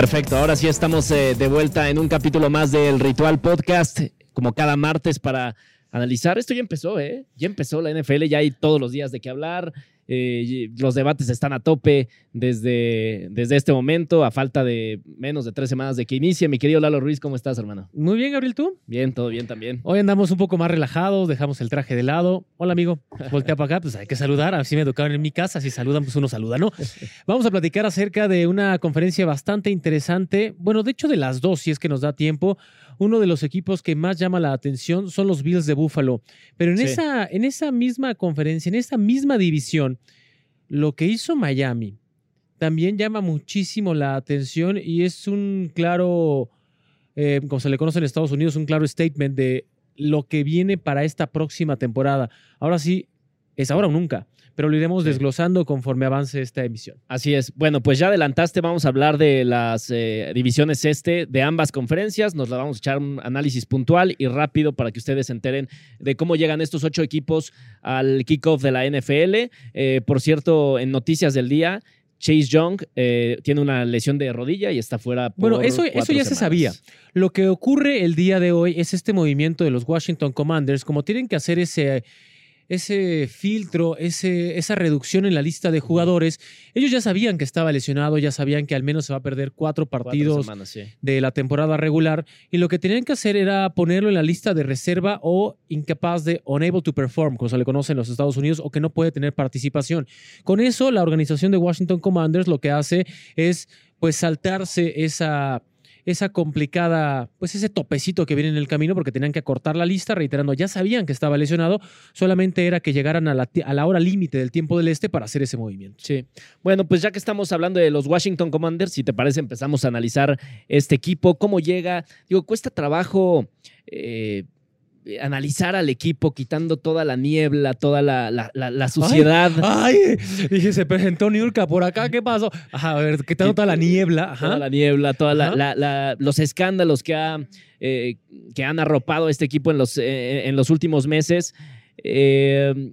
Perfecto, ahora sí estamos eh, de vuelta en un capítulo más del Ritual Podcast, como cada martes para analizar. Esto ya empezó, ¿eh? Ya empezó la NFL, ya hay todos los días de qué hablar. Eh, los debates están a tope desde, desde este momento, a falta de menos de tres semanas de que inicie. Mi querido Lalo Ruiz, ¿cómo estás, hermano? Muy bien, Gabriel, ¿tú? Bien, todo bien también. Hoy andamos un poco más relajados, dejamos el traje de lado. Hola, amigo. Voltea para acá, pues hay que saludar. Así me educaron en mi casa. Si saludan, pues uno saluda, ¿no? Vamos a platicar acerca de una conferencia bastante interesante. Bueno, de hecho, de las dos, si es que nos da tiempo. Uno de los equipos que más llama la atención son los Bills de Buffalo. Pero en, Sí. esa, en esa misma conferencia, en esa misma división, lo que hizo Miami también llama muchísimo la atención y es un claro, eh, como se le conoce en Estados Unidos, un claro statement de lo que viene para esta próxima temporada. Ahora sí, es ahora o nunca, pero lo iremos Sí. desglosando conforme avance esta emisión. Así es. Bueno, pues ya adelantaste, vamos a hablar de las eh, divisiones este de ambas conferencias. Nos la vamos a echar un análisis puntual y rápido para que ustedes se enteren de cómo llegan estos ocho equipos al kickoff de la NFL. Eh, por cierto, en noticias del día, Chase Young eh, tiene una lesión de rodilla y está fuera por Bueno, eso, eso ya se sabía. Lo que ocurre el día de hoy es este movimiento de los Washington Commanders, como tienen que hacer ese, ese filtro, ese, esa reducción en la lista de jugadores, ellos ya sabían que estaba lesionado, ya sabían que al menos se va a perder cuatro Cuatro partidos semanas, sí. de la temporada regular y lo que tenían que hacer era ponerlo en la lista de reserva o incapaz de unable to perform, como se le conoce en los Estados Unidos, o que no puede tener participación. Con eso, la organización de Washington Commanders lo que hace es pues saltarse esa esa complicada, pues ese topecito que viene en el camino porque tenían que acortar la lista, reiterando, ya sabían que estaba lesionado, solamente era que llegaran a la, a la hora límite del tiempo del este para hacer ese movimiento. Sí. Bueno, pues ya que estamos hablando de los Washington Commanders, si te parece, empezamos a analizar este equipo, cómo llega. Digo, cuesta trabajo eh, analizar al equipo quitando toda la niebla, toda la, la- la- la suciedad. Ay, dije, se presentó Niurka por acá, ¿qué pasó? Ajá, a ver, ¿qué tal toda la niebla? Ajá. Toda la niebla, todos los escándalos que, ha, eh, que han arropado a este equipo en los, eh, en los últimos meses. Eh,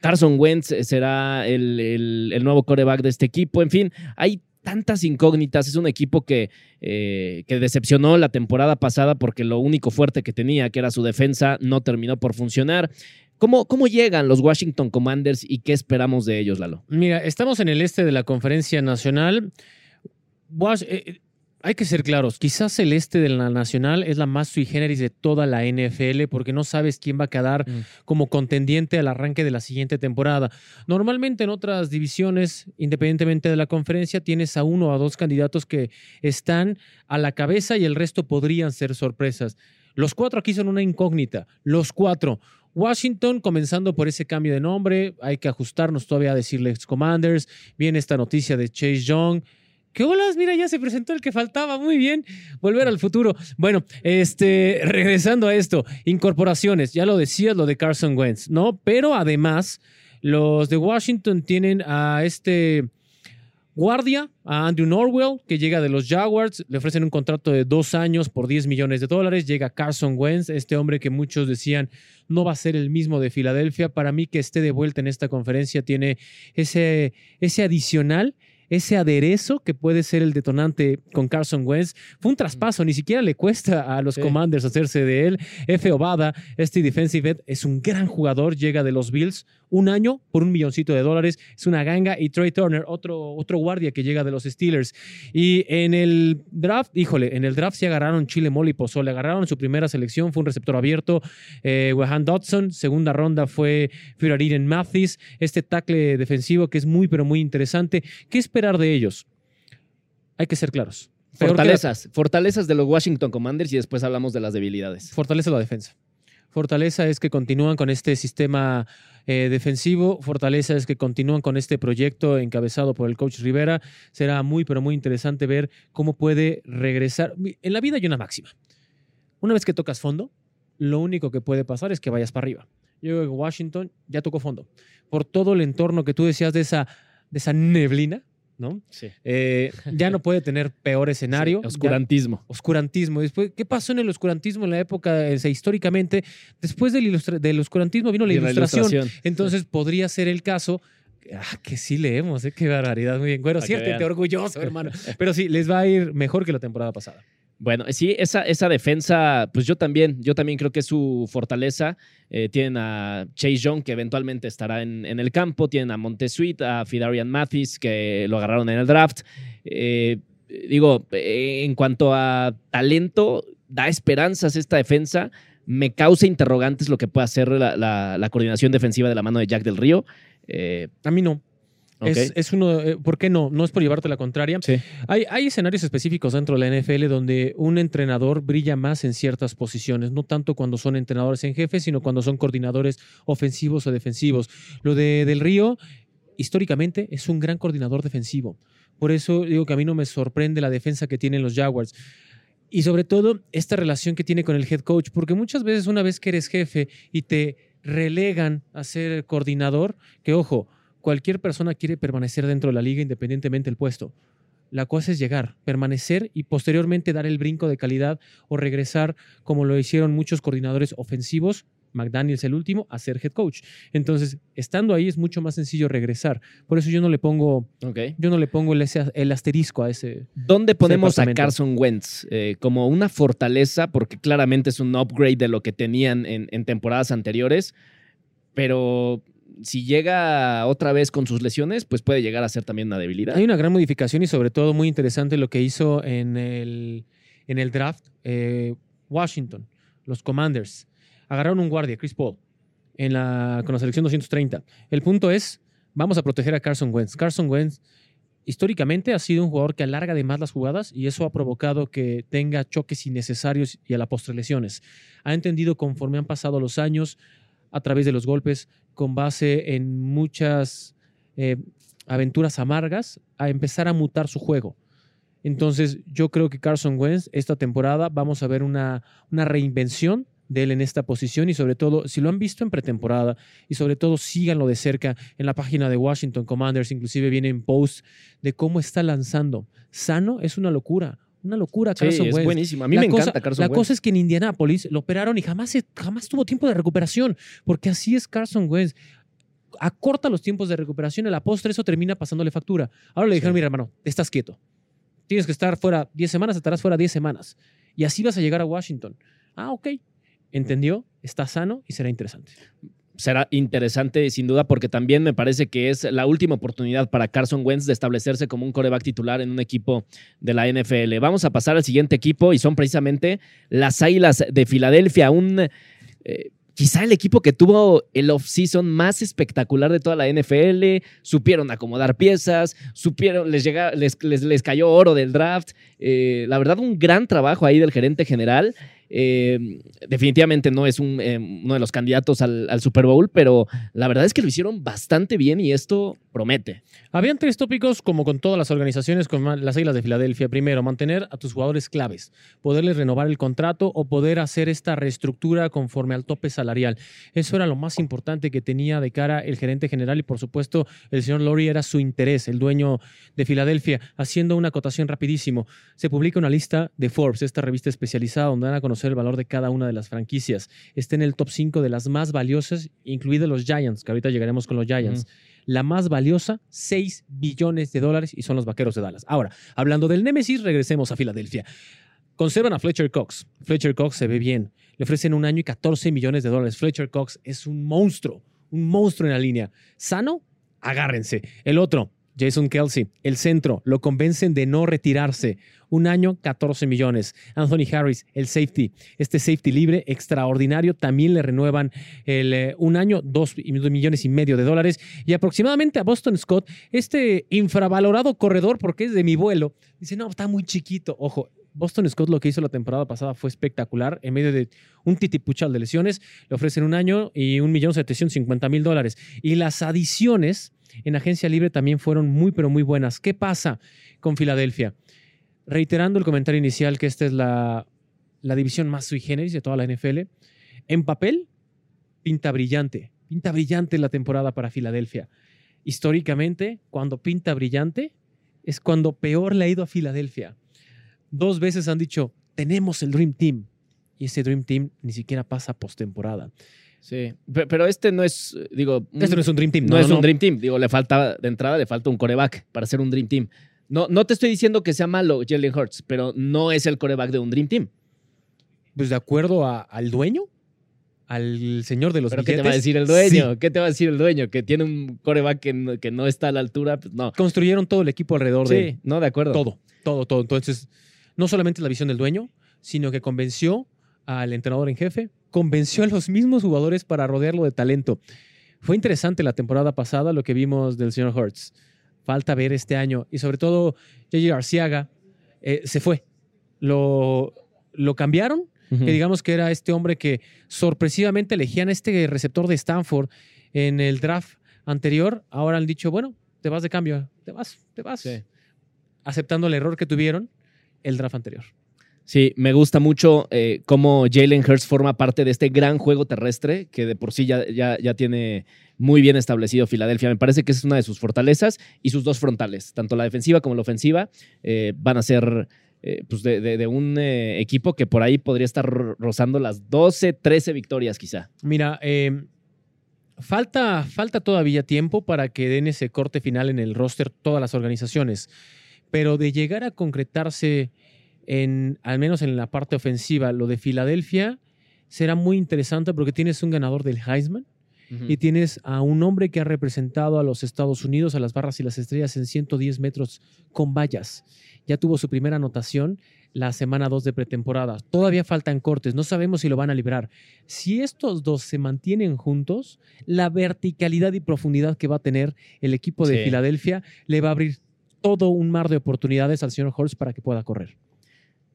Carson Wentz será el, el- el nuevo coreback de este equipo. En fin, hay tantas incógnitas. Es un equipo que, eh, que decepcionó la temporada pasada porque lo único fuerte que tenía, que era su defensa, no terminó por funcionar. ¿Cómo, cómo llegan los Washington Commanders y qué esperamos de ellos, Lalo? Mira, estamos en el este de la conferencia nacional. Eh, hay que ser claros, quizás el este de la nacional es la más sui generis de toda la NFL porque no sabes quién va a quedar Mm. como contendiente al arranque de la siguiente temporada. Normalmente en otras divisiones, independientemente de la conferencia, tienes a uno o a dos candidatos que están a la cabeza y el resto podrían ser sorpresas. Los cuatro aquí son una incógnita, los cuatro. Washington, comenzando por ese cambio de nombre, hay que ajustarnos todavía a decirles Commanders. Viene esta noticia de Chase Young. ¿Qué olas? Mira, ya se presentó el que faltaba. Muy bien. Volver al futuro. Bueno, este, regresando a esto, incorporaciones. Ya lo decías, lo de Carson Wentz, ¿no? Pero además, los de Washington tienen a este guardia, a Andrew Norwell, que llega de los Jaguars. Le ofrecen un contrato de dos años por 10 millones de dólares. Llega Carson Wentz, este hombre que muchos decían no va a ser el mismo de Filadelfia. Para mí, que esté de vuelta en esta conferencia tiene ese, ese adicional ese aderezo que puede ser el detonante con Carson Wentz. Fue un traspaso, ni siquiera le cuesta a los Sí. Commanders hacerse de él. F. Obada, este defensive end, es un gran jugador, llega de los Bills, un año por un milloncito de dólares, es una ganga. Y Trey Turner, otro, otro guardia que llega de los Steelers. Y en el draft, híjole, en el draft se agarraron Chile, Mole y Pozole, agarraron su primera selección, fue un receptor abierto, eh, Wehan Dodson, segunda ronda fue Firarinen Mathis, este tackle defensivo que es muy, pero muy interesante. ¿Qué esperar de ellos? Hay que ser claros. Peor que la- Fortalezas, fortalezas de los Washington Commanders y después hablamos de las debilidades. Fortalece la defensa. Fortaleza es que continúan con este sistema eh, defensivo. Fortaleza es que continúan con este proyecto encabezado por el coach Rivera. Será muy, pero muy interesante ver cómo puede regresar. En la vida hay una máxima. Una vez que tocas fondo, lo único que puede pasar es que vayas para arriba. Yo creo que Washington ya tocó fondo. Por todo el entorno que tú decías de esa, de esa neblina, ¿no? Sí. Eh, ya no puede tener peor escenario. Sí, oscurantismo. Ya- oscurantismo. Después, ¿Qué pasó en el oscurantismo en la época, sea, históricamente? Después del, del oscurantismo vino la ilustración. Entonces podría ser el caso. Ah, que sí leemos, ¿eh? qué barbaridad, muy bien. Bueno, siéntete vean. orgulloso, hermano. Pero sí, les va a ir mejor que la temporada pasada. Bueno, sí, esa, esa defensa, pues yo también, yo también creo que es su fortaleza. Eh, tienen a Chase Young, que eventualmente estará en, en el campo. Tienen a Montesuit, a Fidarian Mathis, que lo agarraron en el draft. Eh, digo, eh, en cuanto a talento, da esperanzas esta defensa. Me causa interrogantes lo que puede hacer la, la- la coordinación defensiva de la mano de Jack del Río. Eh, A mí no. Es, es uno, eh, ¿Por qué no? No es por llevarte la contraria. Sí. Hay, hay escenarios específicos dentro de la NFL donde un entrenador brilla más en ciertas posiciones, no tanto cuando son entrenadores en jefe, sino cuando son coordinadores ofensivos o defensivos. Lo de Del Río, históricamente, es un gran coordinador defensivo. Por eso digo que a mí no me sorprende la defensa que tienen los Jaguars. Y sobre todo, esta relación que tiene con el head coach, porque muchas veces una vez que eres jefe y te relegan a ser coordinador, que ojo, cualquier persona quiere permanecer dentro de la liga independientemente del puesto. La cosa es llegar, permanecer y posteriormente dar el brinco de calidad o regresar como lo hicieron muchos coordinadores ofensivos, McDaniels el último, a ser head coach. Entonces, estando ahí es mucho más sencillo regresar. Por eso yo no le pongo, yo no le pongo el, asterisco a ese. ¿Dónde ponemos a. Carson Wentz? Eh, como una fortaleza, porque claramente es un upgrade de lo que tenían en, en temporadas anteriores, pero si llega otra vez con sus lesiones, pues puede llegar a ser también una debilidad. Hay una gran modificación y sobre todo muy interesante lo que hizo en el, en el draft eh, Washington, los Commanders. Agarraron un guardia, Chris Paul, en la, con la selección 230. El punto es, vamos a proteger a Carson Wentz. Carson Wentz históricamente ha sido un jugador que alarga de más las jugadas y eso ha provocado que tenga choques innecesarios y a la postre lesiones. Ha entendido conforme han pasado los años a través de los golpes, con base en muchas eh, aventuras amargas, a empezar a mutar su juego. Entonces, yo creo que Carson Wentz, esta temporada, vamos a ver una, una reinvención de él en esta posición y sobre todo, si lo han visto en pretemporada y sobre todo síganlo de cerca en la página de Washington Commanders, inclusive vienen posts de cómo está lanzando. Sano es una locura, una locura Sí, Carson es Wentz. buenísimo. A mí La me cosa- encanta Carson La Wentz. cosa es que en Indianápolis lo operaron y jamás, jamás tuvo tiempo de recuperación, porque así es Carson Wentz. Acorta los tiempos de recuperación, a la postre eso termina pasándole factura. Ahora le dijeron, Sí. mira hermano, estás quieto. Tienes que estar fuera 10 semanas, estarás fuera 10 semanas. Y así vas a llegar a Washington. Ah, ok. Entendió, está sano y será interesante. Será interesante sin duda porque también me parece que es la última oportunidad para Carson Wentz de establecerse como un coreback titular en un equipo de la NFL. Vamos a pasar al siguiente equipo y son precisamente las Águilas de Filadelfia, un eh, quizá el equipo que tuvo el offseason más espectacular de toda la NFL, supieron acomodar piezas, supieron les llega les, les, les cayó oro del draft, eh, la verdad un gran trabajo ahí del gerente general. Eh, definitivamente no es un, eh, uno de los candidatos al, Super Bowl, pero la verdad es que lo hicieron bastante bien y esto promete. Habían tres tópicos, como con todas las organizaciones, con las Águilas de Filadelfia. Primero, mantener a tus jugadores claves, poderles renovar el contrato o poder hacer esta reestructura conforme al tope salarial. Eso era lo más importante que tenía de cara el gerente general y, por supuesto, el señor Lori era su interés, el dueño de Filadelfia. Haciendo una acotación rapidísimo, se publica una lista de Forbes, esta revista especializada donde van a conocer el valor de cada una de las franquicias. Está en el top 5 de las más valiosas, incluidos los Giants, que ahorita llegaremos con los Giants. La más valiosa, 6 billones de dólares, y son los vaqueros de Dallas. Ahora, hablando del Némesis, regresemos a Filadelfia. Conservan a Fletcher Cox. Fletcher Cox se ve bien. Le ofrecen un año y 14 millones de dólares. Fletcher Cox es un monstruo, un monstruo en la línea. ¿Sano? Agárrense. El otro, Jason Kelsey, el centro, lo convencen de no retirarse. Un año, 14 millones. Anthony Harris, el safety, este safety libre extraordinario, también le renuevan el, eh, un año, 2 millones y medio de dólares. Y aproximadamente a Boston Scott, este infravalorado corredor, porque es de mi vuelo, dice, no, está muy chiquito. Ojo, Boston Scott lo que hizo la temporada pasada fue espectacular. En medio de un titipuchal de lesiones, le ofrecen un año y un millón setecientos cincuenta mil dólares. Y las adiciones en agencia libre también fueron muy, pero muy buenas. ¿Qué pasa con Filadelfia? Reiterando el comentario inicial que esta es la, división más sui generis de toda la NFL. En papel, pinta brillante. Pinta brillante la temporada para Filadelfia. Históricamente, cuando pinta brillante, es cuando peor le ha ido a Filadelfia. Dos veces han dicho, tenemos el Dream Team. Y ese Dream Team ni siquiera pasa postemporada. Sí, Pe- pero este no es, digo, Este no es un Dream Team. no, es un Dream Team. Digo, le falta, de entrada, le falta un coreback para ser un Dream Team. No, no te estoy diciendo que sea malo Jalen Hurts, pero no es el coreback de un Dream Team. Pues de acuerdo a- al dueño, al señor de los ¿Pero qué te va a decir el dueño? sí. ¿Qué te va a decir el dueño? Que tiene un coreback que no, que no está a la altura. Pues no. Construyeron todo el equipo alrededor de Sí, no, de acuerdo. todo, todo, todo. Entonces, no solamente la visión del dueño, sino que convenció al entrenador en jefe, convenció a los mismos jugadores para rodearlo de talento. Fue interesante la temporada pasada lo que vimos del señor Hertz. Falta ver este año. Y sobre todo, J.J. Arciaga eh, se fue. Lo, lo cambiaron Ujú. que digamos que era este hombre que sorpresivamente elegían este receptor de Stanford en el draft anterior. Ahora han dicho, bueno, te vas de cambio, te vas, te vas. Sí. Aceptando el error que tuvieron el draft anterior. Sí, me gusta mucho eh, cómo Jalen Hurts forma parte de este gran juego terrestre que de por sí ya, ya, ya tiene muy bien establecido Filadelfia. Me parece que es una de sus fortalezas y sus dos frontales, tanto la defensiva como la ofensiva, eh, van a ser eh, pues de, un equipo que por ahí podría estar ro- rozando las 12, 13 victorias quizá. Mira, eh, falta, falta todavía tiempo para que den ese corte final en el roster todas las organizaciones, pero de llegar a concretarse en, al menos en la parte ofensiva, lo de Filadelfia será muy interesante porque tienes un ganador del Heisman. y tienes a un hombre que ha representado a los Estados Unidos, a las barras y las estrellas en 110 metros con vallas. Ya tuvo su primera anotación la semana 2 de pretemporada. Todavía faltan cortes, no sabemos si lo van a librar. Si estos dos se mantienen juntos, la verticalidad y profundidad que va a tener el equipo de Sí. Filadelfia le va a abrir todo un mar de oportunidades al señor Horst para que pueda correr.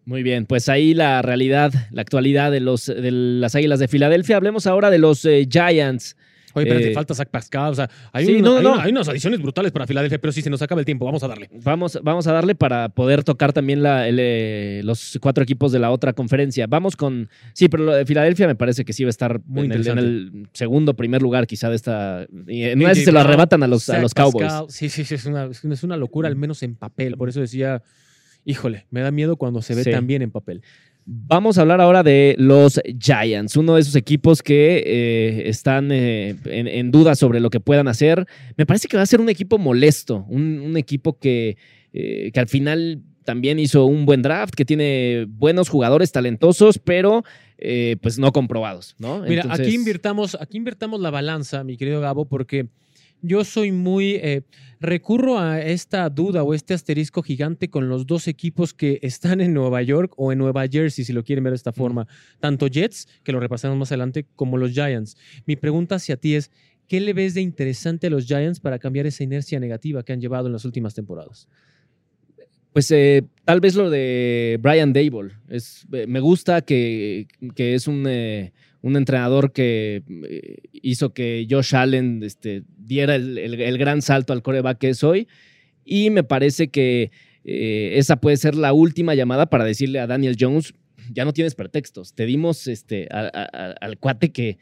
Muy bien, pues ahí la realidad, la actualidad de, los, de las Águilas de Filadelfia. Hablemos ahora de los eh, Giants. Oye, pero Eh, te falta Zach Pascal. O sea, hay, sí, un- no, hay no. una- hay unas adiciones brutales para Filadelfia, pero sí se nos acaba el tiempo. Vamos a darle. Vamos, vamos a darle para poder tocar también la- el, eh, los cuatro equipos de la otra conferencia. Vamos con. Sí, pero lo de Filadelfia me parece que sí va a estar Muy en, el, en el segundo, primer lugar, quizá de esta. En una vez se lo arrebatan a los, a los Cowboys. Pascal, sí, sí, sí, es una- es una locura, al menos en papel. Por eso decía, híjole, me da miedo cuando se ve Sí. tan bien en papel. Vamos a hablar ahora de los Giants, uno de esos equipos que eh, están eh, en, en duda sobre lo que puedan hacer. Me parece que va a ser un equipo molesto, un, un equipo que, eh, que al final también hizo un buen draft, que tiene buenos jugadores talentosos, pero pues no comprobados, ¿no? Mira, Entonces- aquí, invirtamos, aquí invirtamos la balanza, mi querido Gabo, porque yo soy muy... eh, recurro a esta duda o este asterisco gigante con los dos equipos que están en Nueva York o en Nueva Jersey, si lo quieren ver de esta forma. Tanto Jets, que lo repasamos más adelante, como los Giants. Mi pregunta hacia ti es, ¿qué le ves de interesante a los Giants para cambiar esa inercia negativa que han llevado en las últimas temporadas? Pues eh, tal vez lo de Brian Dable. Es, eh, me gusta que, que es un, eh, un entrenador que eh, hizo que Josh Allen este, diera el, el- el gran salto al coreback que es hoy. Y me parece que eh, esa puede ser la última llamada para decirle a Daniel Jones, ya no tienes pretextos. Te dimos este, a- a- a- al cuate que,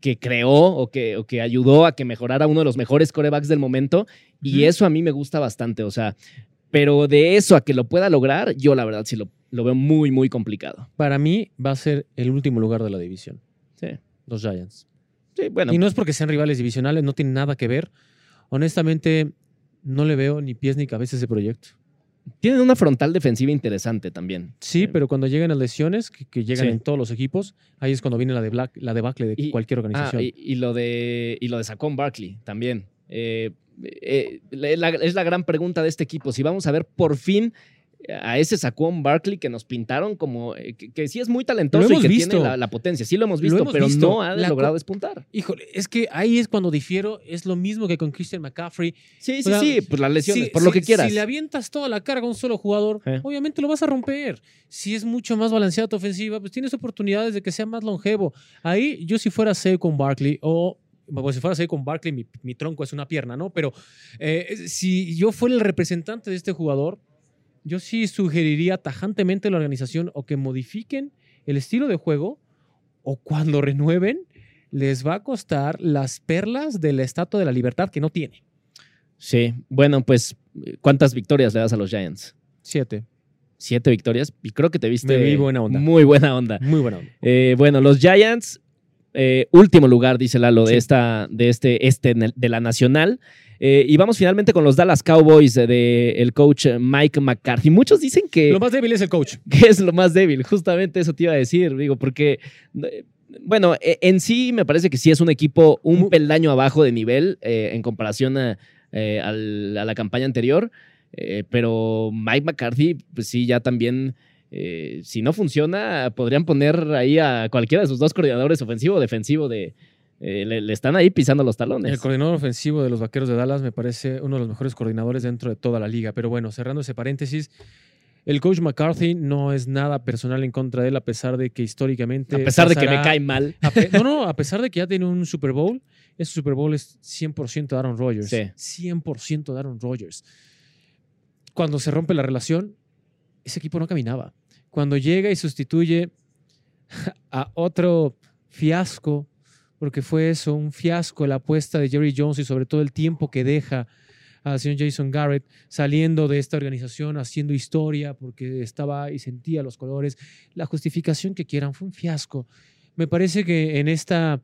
que creó o que, o que ayudó a que mejorara uno de los mejores corebacks del momento. Y eso a mí me gusta bastante. O sea, pero de eso a que lo pueda lograr, yo la verdad sí lo, lo veo muy, muy complicado. Para mí va a ser el último lugar de la división, Sí. los Giants. Sí, bueno. Y no es porque sean rivales divisionales, no tiene nada que ver. Honestamente, no le veo ni pies ni cabeza a ese proyecto. Tienen una frontal defensiva interesante también. Sí, Eh, pero cuando llegan las lesiones, que, que llegan Sí. en todos los equipos, ahí es cuando viene la, de Black, la debacle de Y- cualquier Ah, organización. y, y lo de y lo de Saquon Barkley también. Eh, eh, la- es la gran pregunta de este equipo. Si vamos a ver por fin a ese Saquon Barkley que nos pintaron como eh, que, que sí es muy talentoso y que visto. tiene la, la potencia. Sí lo hemos Lo visto, hemos pero visto. no ha La logrado despuntar. Híjole, es que ahí es cuando difiero, es lo mismo que con Christian McCaffrey. Sí, sí, O sea, sí, pues las lesiones, Si- por lo que quieras. Si le avientas toda la carga a un solo jugador, Eh. obviamente lo vas a romper. Si es mucho más balanceada tu ofensiva, pues tienes oportunidades de que sea más longevo. Ahí yo si fuera con Barkley o pues si fuera C con Barkley, mi, mi tronco es una pierna, ¿no? Pero eh, si yo fuera el representante de este jugador, yo sí sugeriría tajantemente a la organización o que modifiquen el estilo de juego o cuando renueven les va a costar las perlas de la Estatua de la Libertad que no tiene. Sí, bueno, pues, ¿cuántas victorias le das a los Giants? Siete. Siete victorias y creo que te viste vi buena onda. muy buena onda. Muy buena onda. Eh, bueno, los Giants, eh, último lugar, dice Lalo, de esta, de este, este de la Nacional. Eh, y vamos finalmente con los Dallas Cowboys del de, el coach Mike McCarthy. Muchos dicen que, Lo más débil es el coach. que es lo más débil. Justamente eso te iba a decir, digo, porque, eh, bueno, eh, en sí me parece que sí es un equipo un peldaño abajo de nivel eh, en comparación a, eh, al- a la campaña anterior. Eh, pero Mike McCarthy, pues sí, ya también, eh, si no funciona, podrían poner ahí a cualquiera de sus dos coordinadores, ofensivo o defensivo, de, eh, le, le están ahí pisando los talones. El coordinador ofensivo de los Vaqueros de Dallas me parece uno de los mejores coordinadores dentro de toda la liga. Pero bueno, cerrando ese paréntesis, el coach McCarthy no es nada personal en contra de él, a pesar de que históricamente. a pesar de que me cae mal. no, no, a pesar de que ya tiene un Super Bowl, ese Super Bowl es 100% de Aaron Rodgers. Sí. 100% de Aaron Rodgers. Cuando se rompe la relación, ese equipo no caminaba. Cuando llega y sustituye a otro fiasco, porque fue eso, un fiasco la apuesta de Jerry Jones y sobre todo el tiempo que deja al señor Jason Garrett saliendo de esta organización, haciendo historia, porque estaba y sentía los colores. La justificación que quieran fue un fiasco. Me parece que en esta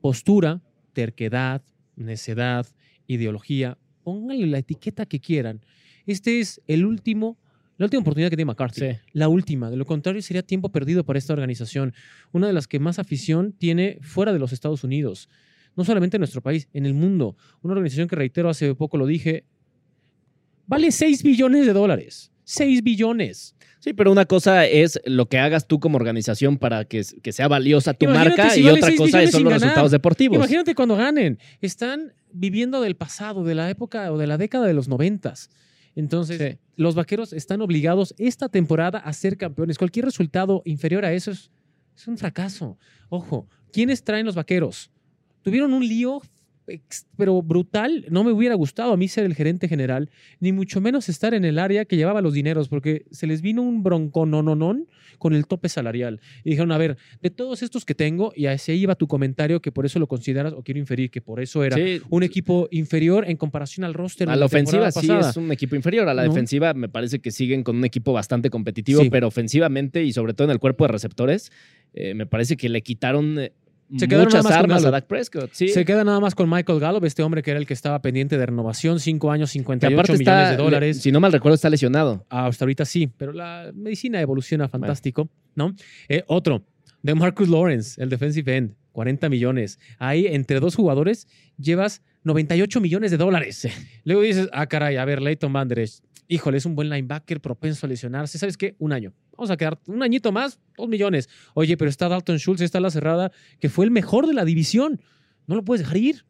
postura, terquedad, necedad, ideología, pónganle la etiqueta que quieran. Este es el último, la última oportunidad que tiene McCarthy. Sí. La última. De lo contrario, sería tiempo perdido para esta organización. Una de las que más afición tiene fuera de los Estados Unidos. No solamente en nuestro país, en el mundo. Una organización que, reitero, hace poco lo dije, vale 6 billones de dólares. 6 billones. Sí, pero una cosa es lo que hagas tú como organización para que, que sea valiosa tu Imagínate marca si y vale otra cosa son los ganar. resultados deportivos. Imagínate cuando ganen. Están viviendo del pasado, de la época o de la década de los noventas. Entonces, Sí. los vaqueros están obligados esta temporada a ser campeones. Cualquier resultado inferior a eso es, es un fracaso. Ojo, ¿quiénes traen los vaqueros? Tuvieron un lío, pero brutal. No me hubiera gustado a mí ser el gerente general, ni mucho menos estar en el área que llevaba los dineros, porque se les vino un bronconononón con el tope salarial. Y dijeron, a ver, de todos estos que tengo, y así iba tu comentario, que por eso lo consideras, o quiero inferir que por eso era Sí, un equipo inferior en comparación al roster. a la ofensiva sí es un equipo inferior. A la ¿No? defensiva me parece que siguen con un equipo bastante competitivo, Sí. pero ofensivamente y sobre todo en el cuerpo de receptores, eh, me parece que le quitaron eh, Se muchas armas a. Dak Prescott. Sí. Se queda nada más con Michael Gallup, este hombre que era el que estaba pendiente de renovación, 5 años, que 58 aparte millones está, de dólares. si no mal recuerdo, está lesionado. Ah, Hasta ahorita sí, pero la medicina evoluciona fantástico, ¿no? Eh, otro, de Marcus Lawrence, el defensive end, 40 millones. Ahí, entre dos jugadores, llevas 98 millones de dólares. Luego dices, ah, caray, a ver, Leighton Van Der Esch, híjole, es un buen linebacker propenso a lesionarse. ¿Sabes qué? Un año. Vamos a quedar un añito más, dos millones. Oye, pero está Dalton Schultz, está la cerrada, que fue el mejor de la división. No lo puedes dejar ir.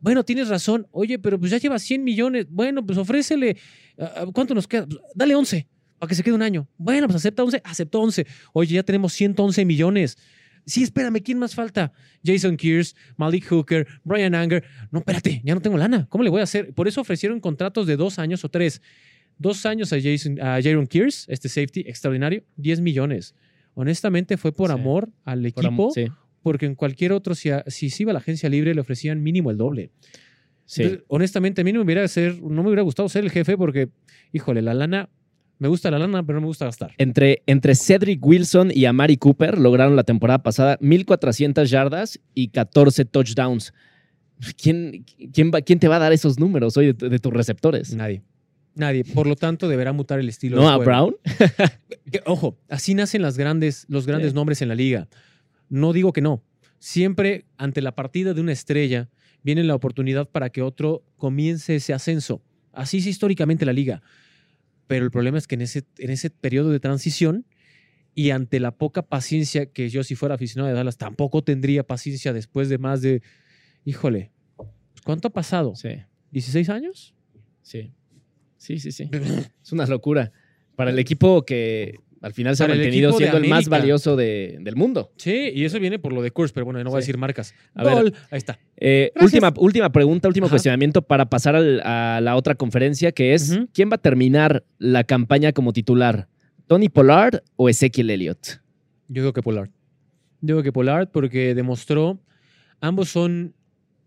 Bueno, tienes razón. Oye, pero pues ya lleva 100 millones. Bueno, pues ofrécele. ah, ¿Cuánto nos queda? Pues, dale 11 para que se quede un año. Bueno, pues acepta 11. Aceptó 11. Oye, ya tenemos 111 millones. Sí, espérame, ¿quién más falta? Jason Kears, Malik Hooker, Brian Anger. No, espérate, ya no tengo lana. ¿Cómo le voy a hacer? Por eso ofrecieron contratos de dos años o tres. Dos años a, Jason, a Jaron Kears, este safety extraordinario, 10 millones. Honestamente fue por Sí. amor al Por equipo, sí, porque en cualquier otro, si, a- si se iba a la agencia libre, le ofrecían mínimo el doble. sí. Entonces, honestamente, a mí no me, hubiera ser, no me hubiera gustado ser el jefe porque, híjole, la lana, me gusta la lana, pero no me gusta gastar. Entre, entre Cedric Wilson y Amari Cooper lograron la temporada pasada 1.400 yardas y 14 touchdowns. ¿Quién, quién, va- quién te va a dar esos números hoy de tus receptores? Nadie. Nadie. Por lo tanto, deberá mutar el estilo. ¿No de a juego. Brown? Ojo, así nacen las grandes, los grandes Sí. nombres en la liga. No digo que no. Siempre ante la partida de una estrella viene la oportunidad para que otro comience ese ascenso. Así es históricamente la liga. Pero el problema es que en ese, en ese periodo de transición y ante la poca paciencia que yo si fuera aficionado de Dallas tampoco tendría paciencia después de más de, híjole, ¿cuánto ha pasado? Sí, ¿16 años? sí. Sí, sí, sí. Es una locura. Para el equipo que al final se ha mantenido siendo el más valioso de- del mundo. Sí, y eso viene por lo de Kurz, pero bueno, no voy a decir marcas. A ver. Ahí está. Eh, última, última pregunta, último Ajá. cuestionamiento para pasar al- a la otra conferencia, que es. ¿quién va a terminar la campaña como titular? ¿Tony Pollard o Ezequiel Elliott? Yo digo que Pollard. Yo digo que Pollard porque demostró, ambos son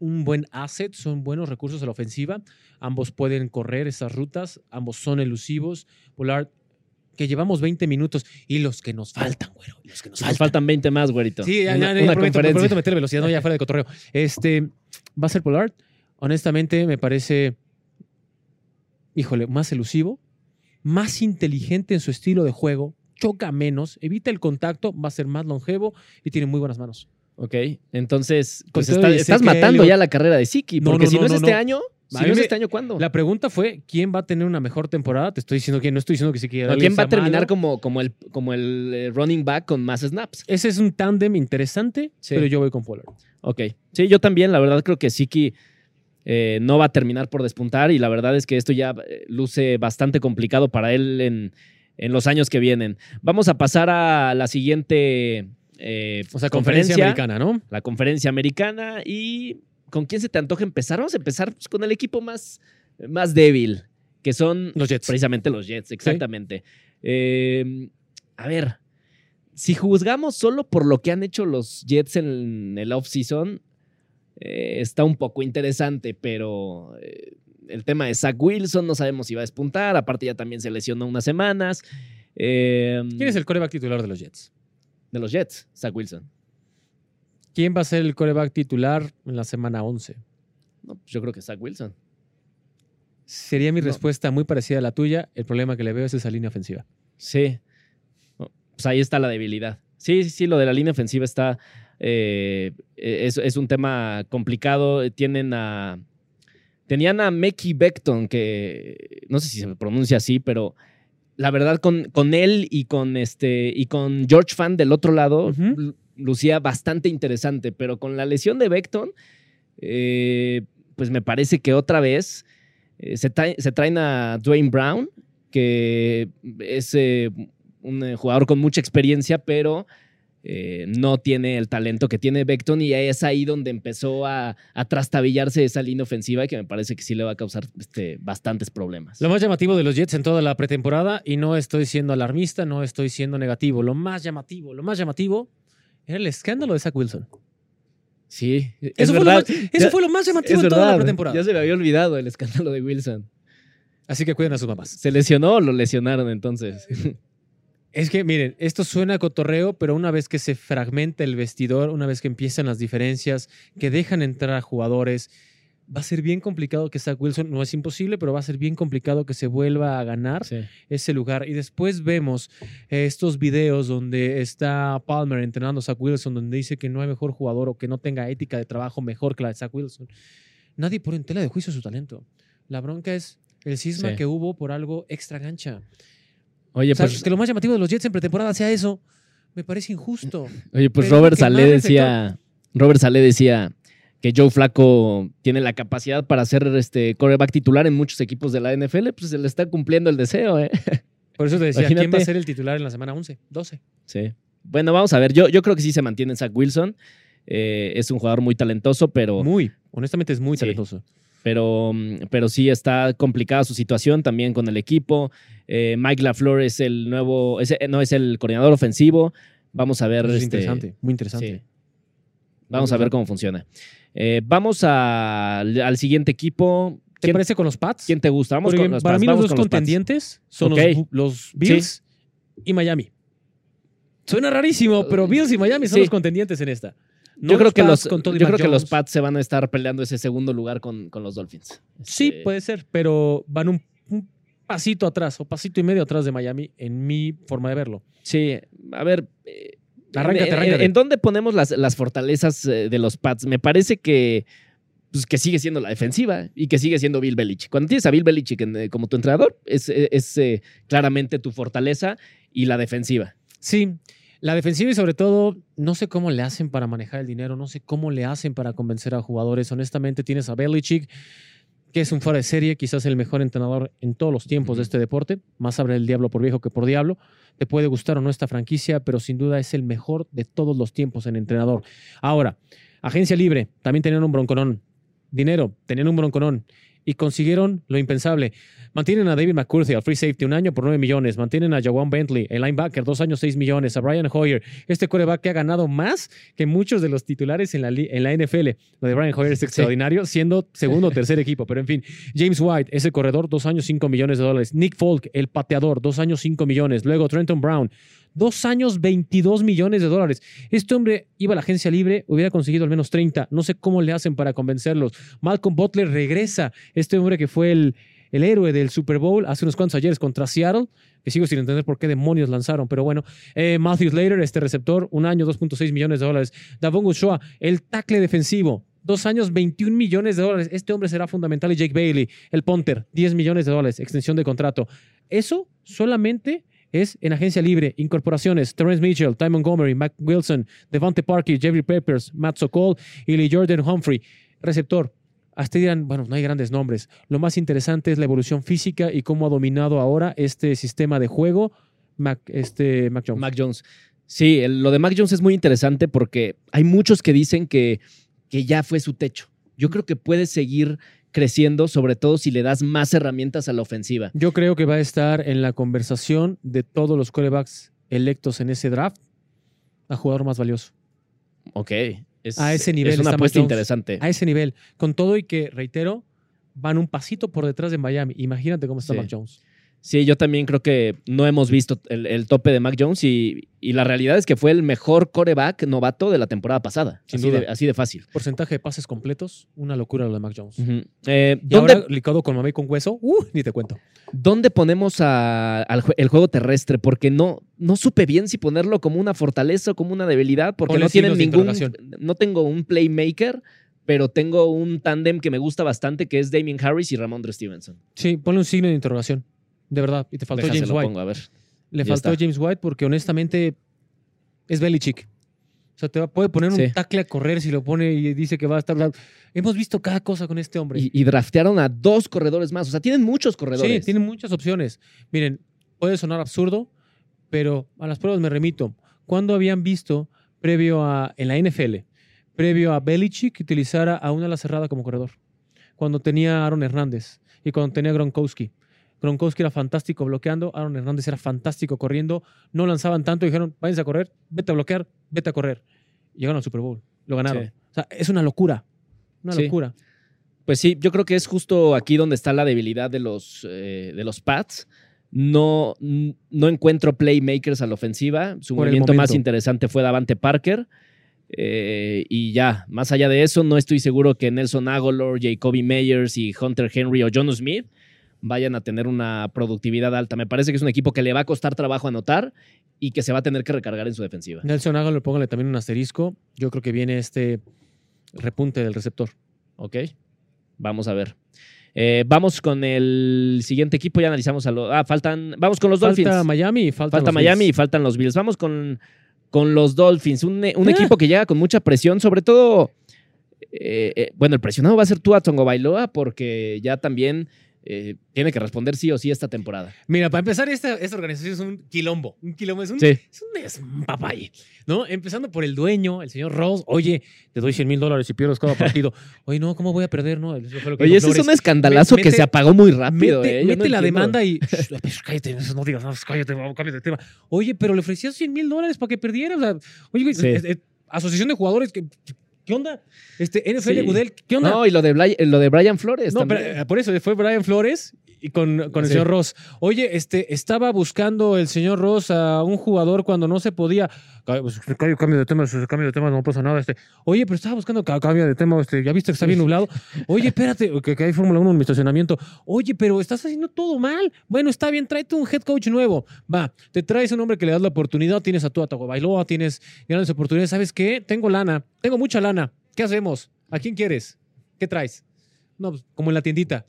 un buen asset, son buenos recursos a la ofensiva, ambos pueden correr esas rutas, ambos son elusivos. Pollard, que llevamos 20 minutos y los que nos faltan, güero, los que nos Nos faltan. faltan 20 más, güerito. Sí, ya, ya, ya una prometo, conferencia. prometo meter velocidad, no, ya fuera de cotorreo. Este, va a ser Pollard. Honestamente, me parece, híjole, más elusivo, más inteligente en su estilo de juego, choca menos, evita el contacto, va a ser más longevo y tiene muy buenas manos. Ok, entonces pues está- y estás matando ya la carrera de Siki, No, porque no, si no, no, es no, este no. año, si no es me- este año, ¿cuándo? La pregunta fue, ¿quién va a tener una mejor temporada? Te estoy diciendo que no estoy diciendo que sí que ¿O alguien ¿Quién va a terminar malo. como, como el, como el eh, running back con más snaps? Ese es un tándem interesante, Sí. pero yo voy con Pollard. Ok. Sí, yo también, la verdad creo que Siki eh, no va a terminar por despuntar y la verdad es que esto ya eh, luce bastante complicado para él en, en los años que vienen. Vamos a pasar a la siguiente eh, O sea, conferencia, americana, ¿no? la conferencia americana y ¿con quién se te antoja empezar? Vamos a empezar pues, con el equipo más, más débil, que son Los Jets. precisamente los Jets, exactamente. Eh, a ver, si juzgamos solo por lo que han hecho los Jets en el offseason, eh, está un poco interesante, pero eh, el tema de Zach Wilson no sabemos si va a despuntar, aparte ya también se lesionó unas semanas. Eh, ¿Quién es el coreback titular de los Jets? De los Jets, Zach Wilson. ¿Quién va a ser el coreback titular en la semana 11? No, pues yo creo que Zach Wilson. Sería mi No. respuesta muy parecida a la tuya. El problema que le veo es esa línea ofensiva. Sí. Oh, Pues ahí está la debilidad. Sí, sí, sí, lo de la línea ofensiva está. eh, es, es un tema complicado. Tienen a. Tenían a Mekhi Beckton, que no sé si se pronuncia así, pero la verdad, con, con él y con este. y con George Fan del otro lado, lucía bastante interesante. Pero con la lesión de Beckton, eh, pues me parece que otra vez eh, se, trae- se traen a Dwayne Brown, que es eh, un jugador con mucha experiencia, pero eh, no tiene el talento que tiene Beckton y es ahí donde empezó a, a trastabillarse esa línea ofensiva que me parece que sí le va a causar este, bastantes problemas. Lo más llamativo de los Jets en toda la pretemporada, y no estoy siendo alarmista, no estoy siendo negativo, lo más llamativo, lo más llamativo era el escándalo de Zach Wilson. Sí, es Eso, fue lo, más, eso Ya- fue lo más llamativo en toda la pretemporada. Ya se me había olvidado el escándalo de Wilson. Así que cuiden a sus mamás. ¿Se lesionó o lo lesionaron entonces? Es que, miren, esto suena a cotorreo, pero una vez que se fragmenta el vestidor, una vez que empiezan las diferencias, que dejan entrar a jugadores, va a ser bien complicado que Zach Wilson, no es imposible, pero va a ser bien complicado que se vuelva a ganar sí. ese lugar. Y después vemos eh, estos videos donde está Palmer entrenando a Zach Wilson, donde dice que no hay mejor jugador o que no tenga ética de trabajo mejor que la de Zach Wilson. Nadie pone en tela de juicio su talento. La bronca es el cisma Sí. que hubo por algo extra gancha. Oye, O sea, pues, que lo más llamativo de los Jets en pretemporada sea eso, me parece injusto. oye, pues pero Robert reflector- decía, Robert decía que Joe Flaco tiene la capacidad para ser este coreback titular en muchos equipos de la NFL, pues se le está cumpliendo el deseo, ¿eh? Por eso te decía, ¿quién va a Imagínate. ser el titular en la semana 11? 12. Sí. Bueno, vamos a ver. Yo, yo creo que sí se mantiene Zach Wilson. Eh, es un jugador muy talentoso, pero, Muy, honestamente es muy Sí. talentoso. Pero, mm, pero sí está complicada su situación también con el equipo. Eh, Mike LaFleur es el nuevo, es- no es el coordinador ofensivo. Vamos a ver. Es este, interesante, muy interesante. sí. Vamos a ver cómo funciona. Eh, vamos a- al siguiente equipo. ¿Te ¿Quién, parece con los Pats? quién te gusta? Vamos Porque con los para Pats, mí los vamos dos con los Pats. contendientes son los, los Bills y Miami. Suena rarísimo, pero Bills y Miami son Sí. los contendientes en esta. No yo creo que, los, con Tony yo creo que los. Pats se van a estar peleando ese segundo lugar con, con los Dolphins. Sí, Este, puede ser, pero van un, un pasito atrás o pasito y medio atrás de Miami en mi forma de verlo. Sí, a ver. eh, Arráncate, en- arráncate. ¿En dónde ponemos las, las fortalezas eh, de los Pats? Me parece que pues, que sigue siendo la defensiva y que sigue siendo Bill Belichick. Cuando tienes a Bill Belichick eh, como tu entrenador, es, es eh, claramente tu fortaleza y la defensiva. Sí, la defensiva y sobre todo, no sé cómo le hacen para manejar el dinero, no sé cómo le hacen para convencer a jugadores. Honestamente, tienes a Belichick, que es un fuera de serie, quizás el mejor entrenador en todos los tiempos de este deporte. Más abre el diablo por viejo que por diablo. Te puede gustar o no esta franquicia, pero sin duda es el mejor de todos los tiempos en entrenador. Ahora, agencia libre, también tenían un bronconón. Dinero, tenían un bronconón. Y consiguieron lo impensable. Mantienen a David McCurdy, al free safety, un año por 9 millones. Mantienen a Jawan Bentley, el linebacker, dos años, 6 millones. A Brian Hoyer, este coreback que ha ganado más que muchos de los titulares en la, en la NFL. Lo de Brian Hoyer es extraordinario, siendo segundo o tercer equipo. Pero en fin, James White, ese corredor, dos años, 5 millones de dólares. Nick Folk, el pateador, dos años, 5 millones. Luego Trenton Brown, dos años, 22 millones de dólares. Este hombre iba a la agencia libre, hubiera conseguido al menos 30. No sé cómo le hacen para convencerlos. Malcolm Butler regresa, este hombre que fue el el héroe del Super Bowl hace unos cuantos ayeres contra Seattle, que sigo sin entender por qué demonios lanzaron, pero bueno. Eh, Matthew Slater, este receptor, un año, 2.6 millones de dólares. Davon Uchoa, el tackle defensivo, dos años, 21 millones de dólares. Este hombre será fundamental. Y Jake Bailey, el punter, 10 millones de dólares, extensión de contrato. Eso solamente es en agencia libre. Incorporaciones: Terrence Mitchell, Ty Montgomery, Mac Wilson, Devante Parker, Jerry Peppers, Matt Sokol y Lee Jordan Humphrey. Receptor: hasta dirán, bueno, no hay grandes nombres. Lo más interesante es la evolución física y cómo ha dominado ahora este sistema de juego Mac, este, Mac Jones. Mac Jones. Sí, lo de Mac Jones es muy interesante porque hay muchos que dicen que, que ya fue su techo. Yo creo que puede seguir creciendo, sobre todo si le das más herramientas a la ofensiva. Yo creo que va a estar en la conversación de todos los quarterbacks electos en ese draft a jugador más valioso. Ok a ese nivel. Es una apuesta interesante. A ese nivel. Con todo y que, reitero, van un pasito por detrás de Miami. Imagínate cómo está Mac Jones. Sí, yo también creo que no hemos visto el, tope de Mac Jones y, la realidad es que fue el mejor coreback novato de la temporada pasada. así, De, así de fácil. Porcentaje de pases completos, una locura lo de Mac Jones. Eh, y ahora licado con mamey con hueso, uh, ni te cuento. ¿Dónde ponemos el juego terrestre? Porque no, no supe bien si ponerlo como una fortaleza o como una debilidad, porque no tienen ningún. No tengo un playmaker pero tengo un tándem que me gusta bastante, que es Damien Harris y Ramondre Stevenson. Sí, ponle un signo de interrogación. De verdad. Y te faltó James White. a ver. Le faltó James White porque honestamente es Belichick. O sea, te puede poner un tackle a correr si lo pone y dice que va a estar. Hemos visto cada cosa con este hombre. Y, draftearon a dos corredores más. O sea, tienen muchos corredores. Sí, tienen muchas opciones. Miren, puede sonar absurdo, pero a las pruebas me remito. ¿Cuándo habían visto, previo a. en la NFL, previo a Belichick, que utilizara a una la cerrada como corredor? Cuando tenía a Aaron Hernández y cuando tenía a Gronkowski. Gronkowski era fantástico bloqueando, Aaron Hernández era fantástico corriendo, no lanzaban tanto, dijeron, váyanse a correr, vete a bloquear, vete a correr. Llegaron al Super Bowl, lo ganaron. O sea, es una locura, una locura. Pues sí, yo creo que es justo aquí donde está la debilidad de los, eh, de los Pats. No, no encuentro playmakers a la ofensiva. Su movimiento más interesante fue Davante Parker. Eh, y ya, más allá de eso, no estoy seguro que Nelson Aguilar, Jacoby Meyers y Hunter Henry o John Smith vayan a tener una productividad alta. Me parece que es un equipo que le va a costar trabajo anotar y que se va a tener que recargar en su defensiva. Nelson Aguilar, póngale también un asterisco. Yo creo que viene este repunte del receptor. Ok, vamos a ver. Eh, vamos con el siguiente equipo, ya analizamos a los... Ah, faltan... Vamos con los Dolphins. Falta Miami, falta, falta Miami y faltan los Bills. Vamos con, con los Dolphins, un, un ah. equipo que llega con mucha presión, sobre todo... Eh, eh, bueno, el presionado va a ser tú a Tongo Bailoa porque ya también eh, tiene que responder sí o sí esta temporada. Mira, para empezar, esta, esta organización es un quilombo. Un quilombo es un, es un ¿no? Empezando por el dueño, el señor Ross. Oye, te doy 100 mil dólares y pierdes cada partido. Oye, no, ¿cómo voy a perder? No, Oye, ese es un escandalazo que se apagó muy rápido. Mete, ¿eh? mete la demanda y. Pues, cállate, no digas, no, cállate, cambia de tema. Oye, pero le ofrecías 100 mil dólares para que perdiera. O sea, oye, asociación de jugadores que ¿Qué onda? Este, NFL Gudel, ¿qué onda? No, y lo de, lo de Brian Flores. No, pero eh, por eso fue Brian Flores y con, con el señor Ross. Oye, este, estaba buscando el señor Ross a un jugador cuando no se podía. Pues, cambio de tema, cambio de tema, no pasa nada. Este. Oye, pero estaba buscando cambio de tema, este, ya viste que está bien nublado. Oye, espérate, que, hay Fórmula 1 en mi estacionamiento. Oye, pero estás haciendo todo mal. Bueno, está bien, tráete un head coach nuevo. Va, te traes un hombre que le das la oportunidad, tienes a tu Atago Bailoa, tienes grandes oportunidades. ¿Sabes qué? Tengo lana, tengo mucha lana. ¿Qué hacemos? ¿A quién quieres? ¿Qué traes? No, pues, como en la tiendita.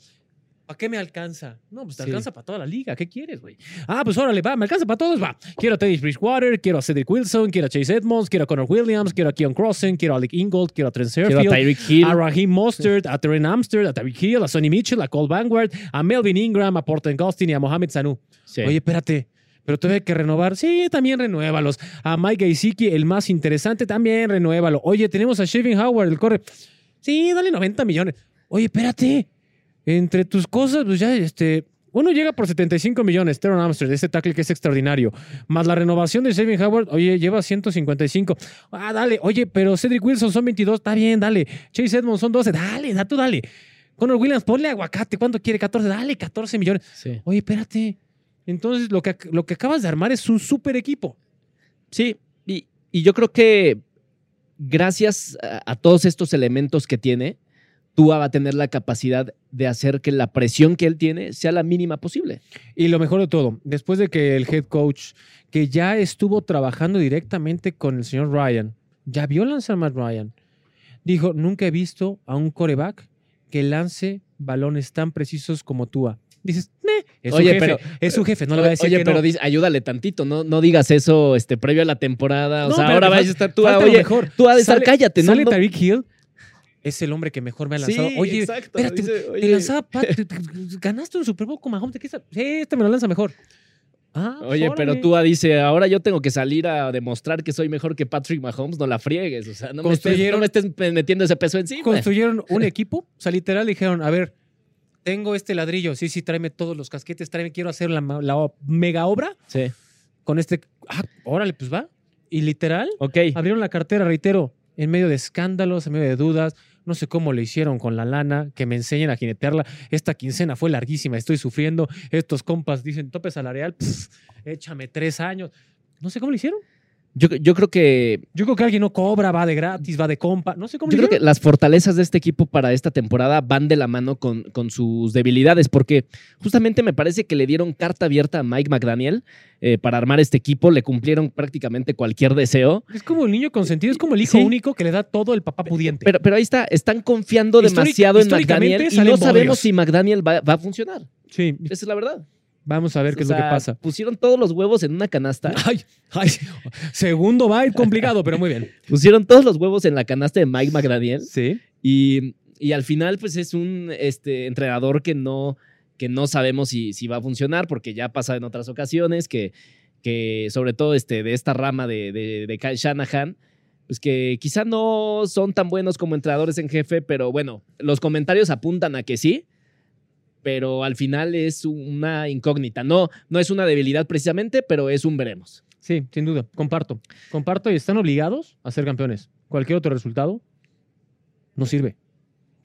¿Para qué me alcanza? No, pues te Sí. alcanza para toda la liga. ¿Qué quieres, güey? Ah, pues órale, va, me alcanza para todos, va. Quiero a Teddy Bridgewater, quiero a Cedric Wilson, quiero a Chase Edmonds, quiero a Connor Williams, quiero a Keon Crossen, quiero a Alec Ingold, quiero a Trent Quiero a Serfield, Tyreek Hill. a Raheem Mostert, a Terren Amsterd, a Tyreek Hill, a Sonny Mitchell, a Cole Vanguard, a Melvin Ingram, a Porter Gustin y a Mohamed Sanu. Sí. Oye, espérate. Pero hay que renovar. Sí, también renuévalos. A Mike Gaisiki, el más interesante, también renuévalo. Oye, tenemos a Shevin Howard, el corre. Sí, dale 90 millones. Oye, espérate. Entre tus cosas, pues ya, este. Uno llega por 75 millones, Teron Amsterdam, ese tackle que es extraordinario. Más la renovación de Shevin Howard, oye, lleva 155. Ah, dale. Oye, pero Cedric Wilson son 22, está bien, dale. Chase Edmonds son 12, dale, da tú, dale. Connor Williams, ponle aguacate. ¿Cuánto quiere? 14, dale, 14 millones. Sí. Oye, espérate. Entonces, lo que, lo que acabas de armar es un super equipo. Sí, y, y yo creo que gracias a, a todos estos elementos que tiene, Tua va a tener la capacidad de hacer que la presión que él tiene sea la mínima posible. Y lo mejor de todo, después de que el head coach, que ya estuvo trabajando directamente con el señor Ryan, ya vio lanzar Matt Ryan, dijo, nunca he visto a un coreback que lance balones tan precisos como Tua. Dices, "Meh, es su Oye, jefe, pero- es su jefe, no le va a decir Oye, que pero no". dice- ayúdale tantito, no, no digas eso este, previo a la temporada. O No, sea, ahora vaya a estar tú. falta lo Oye, mejor. tú has de estar, Sale- cállate, ¿no? Sale no- Tyreek Hill, es el hombre que mejor me ha lanzado. Sí, oye, exacto, espérate, dice, te lanzaba, Pat, te- te- ganaste un Super Bowl con Mahomes, ¿de qué está? Sí, este me lo lanza mejor. Ah, pues Oye, pero tú dice, ahora yo tengo que salir a demostrar que soy mejor que Patrick Mahomes, no la friegues. O sea, no, me estés, no me estés metiendo ese peso encima. construyeron un equipo, o sea, literal dijeron, a ver, tengo este ladrillo, sí, sí, tráeme todos los casquetes, tráeme, quiero hacer la, mega obra Sí. con este, ah, órale, pues va. Y literal, Ok. abrieron la cartera, reitero, en medio de escándalos, en medio de dudas, no sé cómo lo hicieron con la lana, que me enseñen a jinetearla. Esta quincena fue larguísima, estoy sufriendo. Estos compas dicen tope salarial, pff, échame tres años. No sé cómo lo hicieron. Yo, yo creo que Yo creo que alguien no cobra, va de gratis, va de compa. No sé cómo Yo creo que las fortalezas de este equipo para esta temporada van de la mano con, con sus debilidades, porque justamente me parece que le dieron carta abierta a Mike McDaniel eh, para armar este equipo, le cumplieron prácticamente cualquier deseo, Es como el niño consentido, es como el hijo Sí. único que le da todo el papá pudiente. pero, pero ahí está, están confiando Históric- demasiado en McDaniel y no sabemos si McDaniel va, va a funcionar. sí, Esa es la verdad. Vamos a ver qué O es lo que pasa. Pusieron todos los huevos en una canasta. Ay, ay, segundo va a ir complicado, pero muy bien. Pusieron todos los huevos en la canasta de Mike McDaniel. Sí. Y, y al final, pues es un este, entrenador que no, que no sabemos si, si va a funcionar, porque ya pasa en otras ocasiones que, que sobre todo este, de esta rama de, de, de Kyle Shanahan, pues que quizá no son tan buenos como entrenadores en jefe, pero bueno, los comentarios apuntan a que sí, pero al final es una incógnita. No, no es una debilidad precisamente, pero es un veremos. Sí, sin duda, comparto. Comparto y están obligados a ser campeones. Cualquier otro resultado no sirve.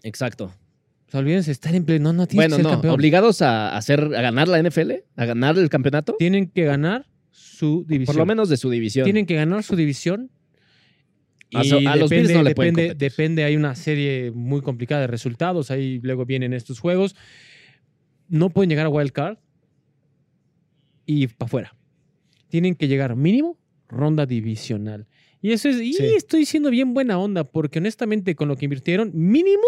Exacto. O sea, olvídense, estar en play. No, no Bueno, que ser no, campeón. obligados a, hacer, a ganar la NFL, a ganar el campeonato, Tienen que ganar su división. por lo menos de su división. Tienen que ganar su división. A Y so- a los depende, Bills no le pueden depende, competir. depende, hay una serie muy complicada de resultados. Ahí luego vienen estos juegos. No pueden llegar a Wild Card y para afuera. Tienen que llegar mínimo ronda divisional. Y eso es, y Sí. estoy siendo bien buena onda, porque honestamente, con lo que invirtieron, mínimo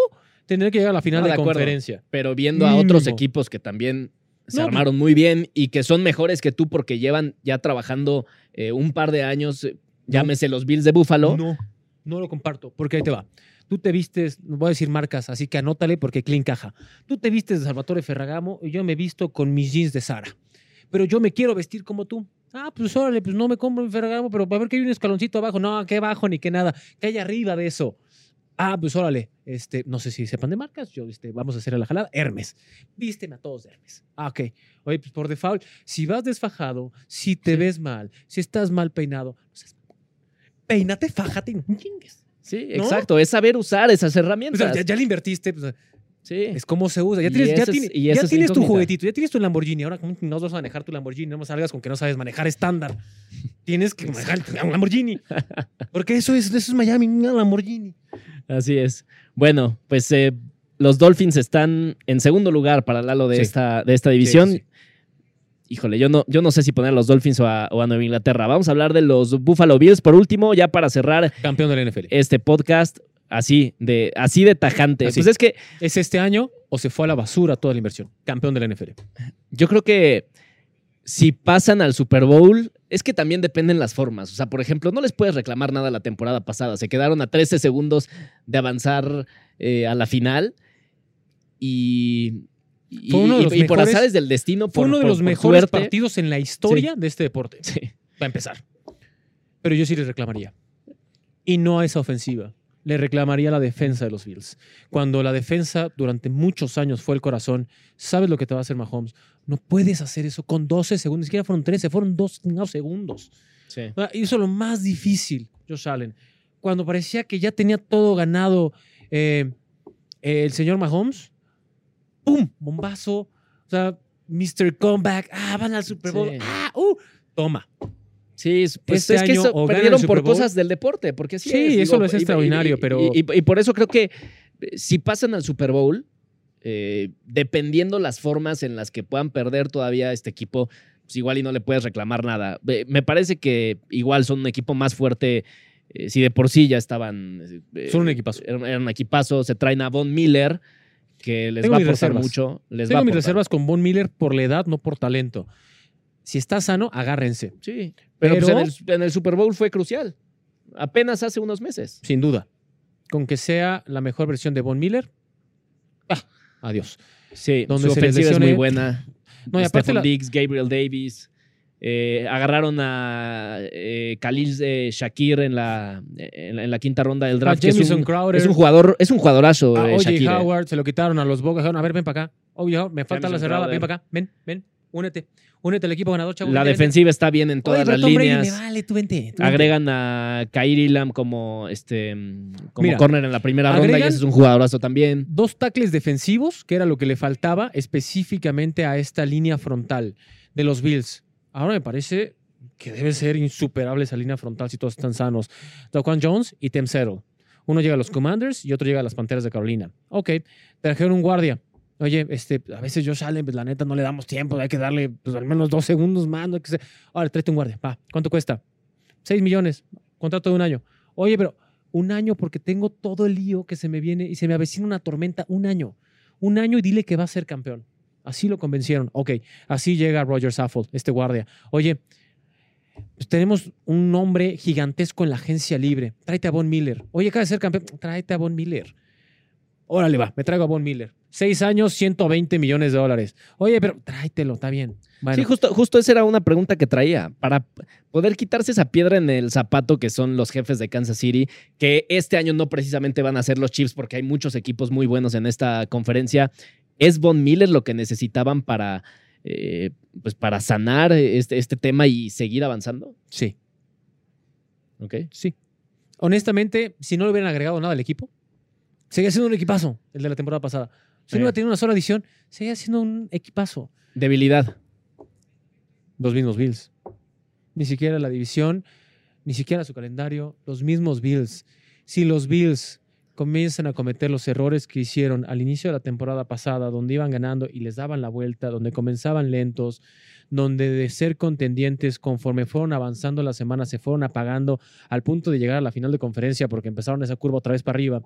tener que llegar a la final No, de, de conferencia. pero viendo a otros equipos que también se No, armaron muy bien y que son mejores que tú porque llevan ya trabajando eh, un par de años, eh, llámese los Bills de Buffalo. No, no lo comparto, porque ahí te va. Tú te vistes, no voy a decir marcas, así que anótale porque clean caja. Tú te vistes de Salvatore Ferragamo y yo me visto con mis jeans de Sara. Pero yo me quiero vestir como tú. Ah, pues órale, pues no me compro en Ferragamo, pero para ver que hay un escaloncito abajo. No, que abajo ni que nada. Que hay arriba de eso. Ah, pues órale. Este, no sé si sepan de marcas. Yo, este, vamos a hacer la jalada. Hermes. Vísteme a todos de Hermes. Ah, ok. Oye, pues por default, si vas desfajado, si te Sí. ves mal, si estás mal peinado, no seas peínate, fájate y no chingues. Sí, ¿No? exacto. Es saber usar esas O sea, herramientas. ya, ya le invertiste, pues, sí. es como se usa. Ya tienes, ya es- tienes- ya tienes tu juguetito, ya tienes tu Lamborghini. Ahora, ¿cómo no vas a manejar tu Lamborghini? No me salgas con que no sabes manejar estándar. Tienes que manejar un Lamborghini. Porque eso es, eso es Miami, una Lamborghini. Así es. Bueno, pues eh, los Dolphins están en segundo lugar para Lalo de, Sí. esta, de esta división. Sí, sí. Híjole, yo no, yo no sé si poner a los Dolphins o a, o a Nueva Inglaterra. Vamos a hablar de los Buffalo Bills. Por último, ya para cerrar Campeón del NFL. este podcast, Así, de, así de tajante. Así. Pues es que ¿Es este año o se fue a la basura toda la inversión? Campeón de la NFL. yo creo que si pasan al Super Bowl, es que también dependen las formas. O sea, por ejemplo, no les puedes reclamar nada la temporada pasada. Se quedaron a 13 segundos de avanzar eh, a la final y, Fue uno de y- los y por mejores- azares del destino, Fue por- uno de por- los por mejores suerte. partidos en la historia de este deporte. Sí. Para empezar. Pero yo sí les reclamaría. Y no a esa ofensiva. Le reclamaría la defensa de los Bills. Cuando la defensa durante muchos años fue el corazón, ¿sabes lo que te va a hacer Mahomes? No puedes hacer eso con 12 segundos. Ni siquiera fueron 13, fueron 2 segundos. Sí. Hizo lo más difícil, Josh Allen. Cuando parecía que ya tenía todo ganado eh, el señor Mahomes, ¡pum! Bombazo. O sea, Mr. Comeback. Ah, van al Super Bowl. Sí. Ah, uh, toma. Sí, pues Este es que año eso o ganan el perdieron por Bowl. cosas del deporte, porque así Sí, es, eso lo es y- extraordinario, y- pero- Y, por eso creo que eh, si pasan al Super Bowl, eh, dependiendo las formas en las que puedan perder todavía este equipo, pues igual y no le puedes reclamar nada. Me parece que igual son un equipo más fuerte. eh, si de por sí ya estaban. eh, Son un equipazo. Eran, eran un equipazo. Se traen a Von Miller, que les Tengo va a aportar reservas. mucho. Les va a Tengo mis reservas con Von Miller por la edad, no por talento. Si está sano, agárrense, Sí, pero, pues, Pero- en, el, en el Super Bowl fue crucial. Apenas hace unos meses. sin duda. Con que sea la mejor versión de Von Miller, ah, adiós. Sí, Donde su se ofensiva es muy lesione. buena. No, y aparte Stephon la- Diggs, Gabriel Davis. Eh, agarraron a eh, Khalil eh, Shakir en la, en, la, en la quinta ronda del draft. que es, un, Crowder, es un jugador, es un jugadorazo. a eh, Shakir, eh. Howard, se lo quitaron a los Boca. A ver, ven para acá. Howard, me falta Jamison la cerrada, Crowder. ven para acá. Ven, ven, únete. Únete al equipo ganador, chavo. La vente, vente. defensiva está bien en todas Oye, las Tom Brady, líneas. me vale, tú vente. tú vente. Agregan a Kyrie Lam como este como Mira, corner en la primera ronda y ese es un jugadorazo también. dos tackles defensivos, que era lo que le faltaba específicamente a esta línea frontal de los Bills. Ahora me parece que debe ser insuperable esa línea frontal si todos están sanos. Daquan Jones y Tem Settle. Uno llega a los Commanders y otro llega a las Panteras de Carolina. Ok, trajeron un guardia. Oye, este, a veces Josh Allen, pues la neta no le damos tiempo, hay que darle pues, al menos dos segundos más. No hay que ser- Ahora, tráete un guardia. Va, ¿cuánto cuesta? Seis millones. Contrato de un año. Oye, pero un año porque tengo todo el lío que se me viene y se me avecina una tormenta. Un año. Un año y dile que va a ser campeón. Así lo convencieron. Ok, así llega Roger Saffold, este guardia. Oye, pues tenemos un nombre gigantesco en la agencia libre. Tráete a Von Miller. Oye, acaba de ser campeón. Tráete a Von Miller. Órale, va, me traigo a Von Miller. Seis años, 120 millones de dólares. Oye, pero tráetelo, está bien. Sí, justo, justo esa era una pregunta que traía. Para poder quitarse esa piedra en el zapato que son los jefes de Kansas City, que este año no precisamente van a ser los Chiefs porque hay muchos equipos muy buenos en esta conferencia. ¿Es Von Miller lo que necesitaban para, eh, pues para sanar este, este tema y seguir avanzando? sí, ¿Ok? sí. Honestamente, si no le hubieran agregado nada al equipo, seguía siendo un equipazo el de la temporada pasada. Si Sí. no hubiera tenido una sola edición, seguía siendo un equipazo. Debilidad. Los mismos Bills. Ni siquiera la división, ni siquiera su calendario, los mismos Bills. Si los Bills comienzan a cometer los errores que hicieron al inicio de la temporada pasada, donde iban ganando y les daban la vuelta, donde comenzaban lentos, donde de ser contendientes conforme fueron avanzando las semanas se fueron apagando al punto de llegar a la final de conferencia porque empezaron esa curva otra vez para arriba.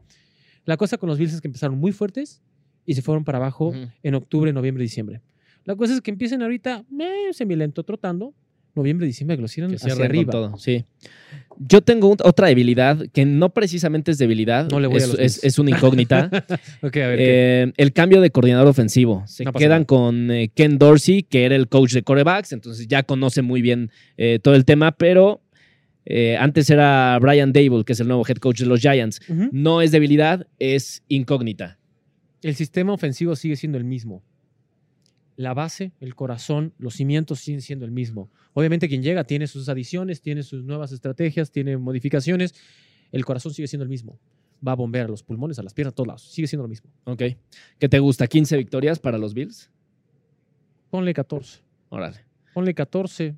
La cosa con los Bills es que empezaron muy fuertes y se fueron para abajo en octubre, noviembre, diciembre. La cosa es que empiecen ahorita eh, semilento, trotando. Noviembre, diciembre, que Que hacia arriba. todo, sí. Yo tengo un- otra debilidad que no precisamente es debilidad, No le voy a es, los es- una incógnita. A. Eh, el cambio de coordinador ofensivo. Se No quedan con eh, Ken Dorsey, que era el coach de corebacks, entonces ya conoce muy bien eh, todo el tema, pero antes era Brian Dable, que es el nuevo head coach de los Giants. No es debilidad, es incógnita. El sistema ofensivo sigue siendo el mismo. La base, el corazón, los cimientos siguen siendo el mismo. Obviamente quien llega tiene sus adiciones, tiene sus nuevas estrategias, tiene modificaciones. El corazón sigue siendo el mismo. Va a bombear a los pulmones, a las piernas, a todos lados. Sigue siendo lo mismo. Ok. ¿Qué te gusta? ¿15 victorias para los Bills? Ponle 14. Órale. Ponle 14.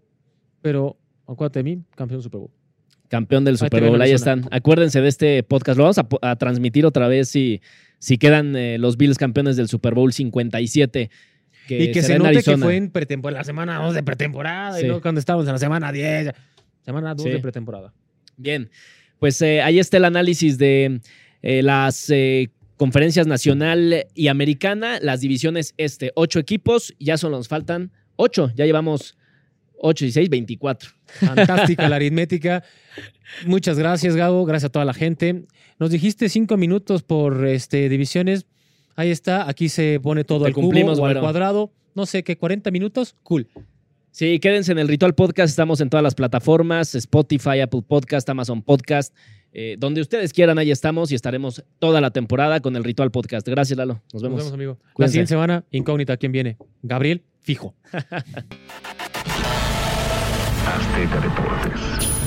Pero acuérdate de mí, campeón Super Bowl. Campeón del Super Bowl, ahí están. Acuérdense de este podcast. Lo vamos a transmitir otra vez si, si quedan eh, los Bills campeones del Super Bowl 57. Que y que se en note que fue en pretemporada, la semana 2 de pretemporada, Sí. y luego cuando estábamos en la semana 10, ya. semana 2 Sí. de pretemporada. Bien, pues eh, ahí está el análisis de eh, las eh, conferencias nacional y americana, las divisiones este, ocho equipos, ya solo nos faltan ocho, ya llevamos 8 y 6, 24. Fantástica la aritmética. Muchas gracias, Gabo. Gracias a toda la gente. Nos dijiste cinco minutos por este, divisiones. Ahí está. Aquí se pone todo al cumplimos, cubo o al güero. cuadrado. No sé qué, 40 minutos. Cool. Sí, quédense en el Ritual Podcast. Estamos en todas las plataformas: Spotify, Apple Podcast, Amazon Podcast. eh, donde ustedes quieran, ahí estamos y estaremos toda la temporada con el Ritual Podcast. Gracias, Lalo. Nos vemos. Nos vemos, amigo. La Cuídense. siguiente semana, incógnita. ¿Quién viene? Gabriel, fijo. Azteca Deportes.